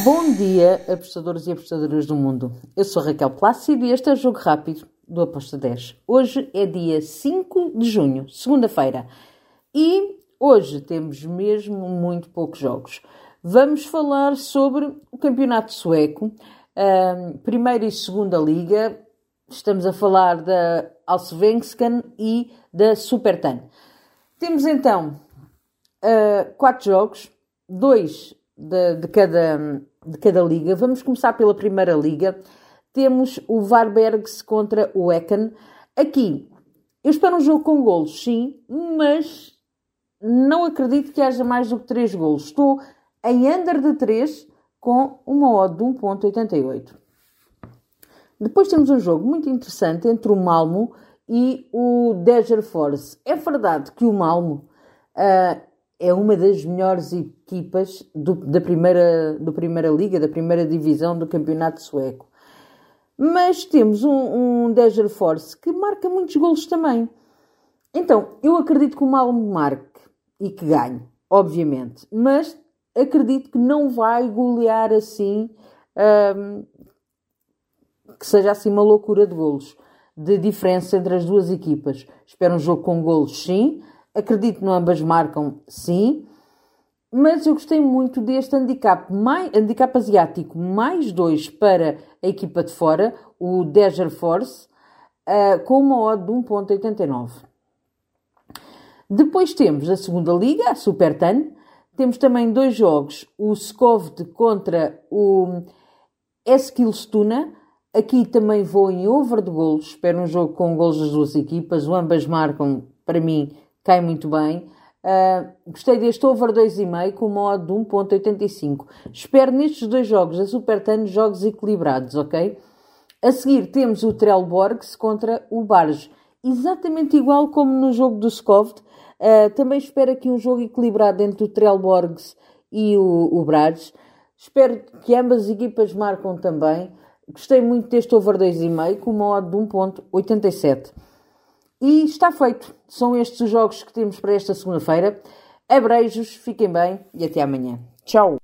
Bom dia, apostadores e apostadoras do mundo. Eu sou Raquel Plácido e este é o Jogo Rápido do Aposta 10. Hoje é dia 5 de junho, segunda-feira, e hoje temos mesmo muito poucos jogos. Vamos falar sobre o Campeonato Sueco, primeira e segunda liga. Estamos a falar da Allsvenskan e da Supertan. Temos então uh, quatro jogos, dois de, de, cada, de cada liga. Vamos começar pela primeira liga. Temos o Varbergs contra o Ecken. Aqui, eu espero um jogo com golos, sim, mas não acredito que haja mais do que 3 golos. Estou em under de 3 com uma odd de 1.88. Depois temos um jogo muito interessante entre o Malmo e o Deger Force. É verdade que o Malmo uh, é uma das melhores equipas do, da, primeira, do Primeira Liga, da Primeira Divisão do Campeonato Sueco. Mas temos um, um Force que marca muitos golos também. Então, eu acredito que o Malmo marque e que ganhe, obviamente. Mas acredito que não vai golear assim, um, que seja assim uma loucura de golos, de diferença entre as duas equipas. Espero um jogo com golos, sim. Acredito que ambas marcam, sim. Mas eu gostei muito deste handicap, mais, handicap asiático, mais dois para a equipa de fora, o Deger Force, uh, com uma odd de 1.89. Depois temos a segunda liga, a Supertan, temos também dois jogos, o Skovd contra o Eskilstuna. Aqui também vou em over de golos. Espero um jogo com golos das duas equipas. O ambas marcam, para mim, cai muito bem. Uh, gostei deste over 2,5 com modo de 1.85. Espero nestes dois jogos a Supertano jogos equilibrados, ok? A seguir temos o Trelborgs contra o Barge. Exatamente igual como no jogo do Skovd, Uh, também espero aqui um jogo equilibrado entre o Trelborgs e o, o Brages. Espero que ambas as equipas marcam também. Gostei muito deste over 2,5 com uma odd de 1.87. E está feito. São estes os jogos que temos para esta segunda-feira. Abreijos, fiquem bem e até amanhã. Tchau!